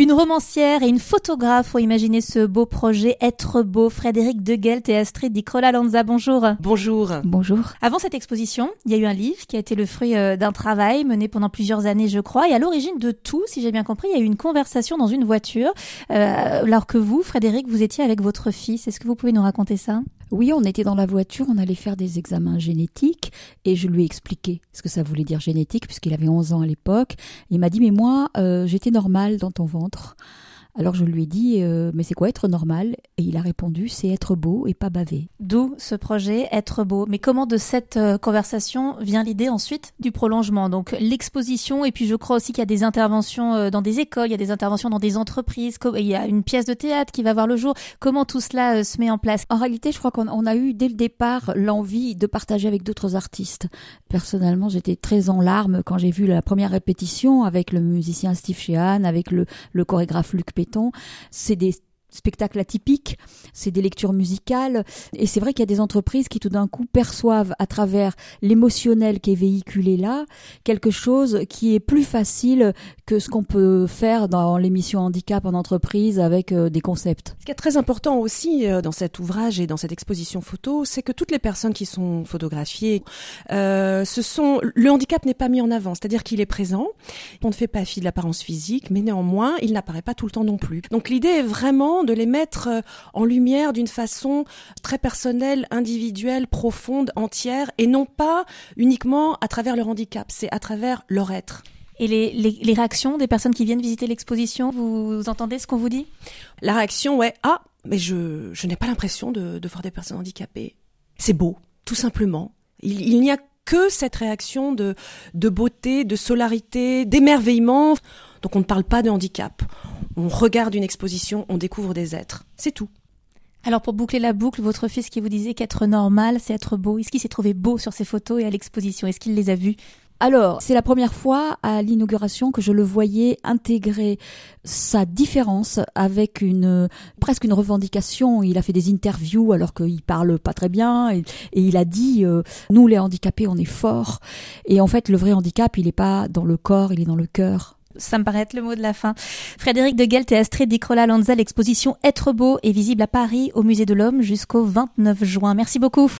Une romancière et une photographe ont imaginé ce beau projet Être beau. Frédéric Degelt et Astrid Di Lanza, bonjour. Bonjour. Bonjour. Avant cette exposition, il y a eu un livre qui a été le fruit euh, d'un travail mené pendant plusieurs années, je crois. Et à l'origine de tout, si j'ai bien compris, il y a eu une conversation dans une voiture, euh, alors que vous, Frédéric, vous étiez avec votre fils. Est-ce que vous pouvez nous raconter ça? Oui, on était dans la voiture, on allait faire des examens génétiques et je lui ai expliqué ce que ça voulait dire génétique puisqu'il avait 11 ans à l'époque. Il m'a dit mais moi euh, j'étais normal dans ton ventre. Alors je lui ai dit, euh, mais c'est quoi être normal? Et il a répondu, c'est être beau et pas baver. D'où ce projet, être beau. Mais comment de cette euh, conversation vient l'idée ensuite du prolongement? Donc l'exposition, et puis je crois aussi qu'il y a des interventions euh, dans des écoles, il y a des interventions dans des entreprises, il y a une pièce de théâtre qui va voir le jour. Comment tout cela se met en place? En réalité, je crois qu'on a eu dès le départ l'envie de partager avec d'autres artistes. Personnellement, j'étais très en larmes quand j'ai vu la première répétition avec le musicien Steve Sheehan, avec le, le chorégraphe Luc c'est des spectacles atypiques, c'est des lectures musicales, et c'est vrai qu'il y a des entreprises qui tout d'un coup perçoivent à travers l'émotionnel qui est véhiculé là, quelque chose qui est plus facile que ce qu'on peut faire dans l'émission handicap en entreprise avec euh, des concepts. Ce qui est très important aussi euh, dans cet ouvrage et dans cette exposition photo, c'est que toutes les personnes qui sont photographiées, euh, ce sont le handicap n'est pas mis en avant, c'est-à-dire qu'il est présent. On ne fait pas fi de l'apparence physique, mais néanmoins, il n'apparaît pas tout le temps non plus. Donc l'idée est vraiment de les mettre euh, en lumière d'une façon très personnelle, individuelle, profonde, entière, et non pas uniquement à travers leur handicap, c'est à travers leur être. Et les, réactions des personnes qui viennent visiter l'exposition, vous, entendez ce qu'on vous dit? La réaction, ouais, ah, mais je, n'ai pas l'impression de, voir des personnes handicapées. C'est beau, tout simplement. Il, n'y a que cette réaction de, de beauté, de solarité, d'émerveillement. Donc on ne parle pas de handicap on regarde une exposition, on découvre des êtres. C'est tout. Alors pour boucler la boucle, votre fils qui vous disait qu'être normal, c'est être beau, est-ce qu'il s'est trouvé beau sur ces photos et à l'exposition? Est-ce qu'il les a vues? Alors, c'est la première fois à l'inauguration que je le voyais intégrer sa différence avec une presque une revendication. Il a fait des interviews alors qu'il parle pas très bien et, il a dit euh, nous les handicapés on est forts et en fait le vrai handicap il n'est pas dans le corps il est dans le cœur. Ça me paraît être le mot de la fin. Frédéric de Gelt et Astrid Dicrola Lanza, l'exposition Être beau est visible à Paris au Musée de l'Homme jusqu'au 29 juin. Merci beaucoup.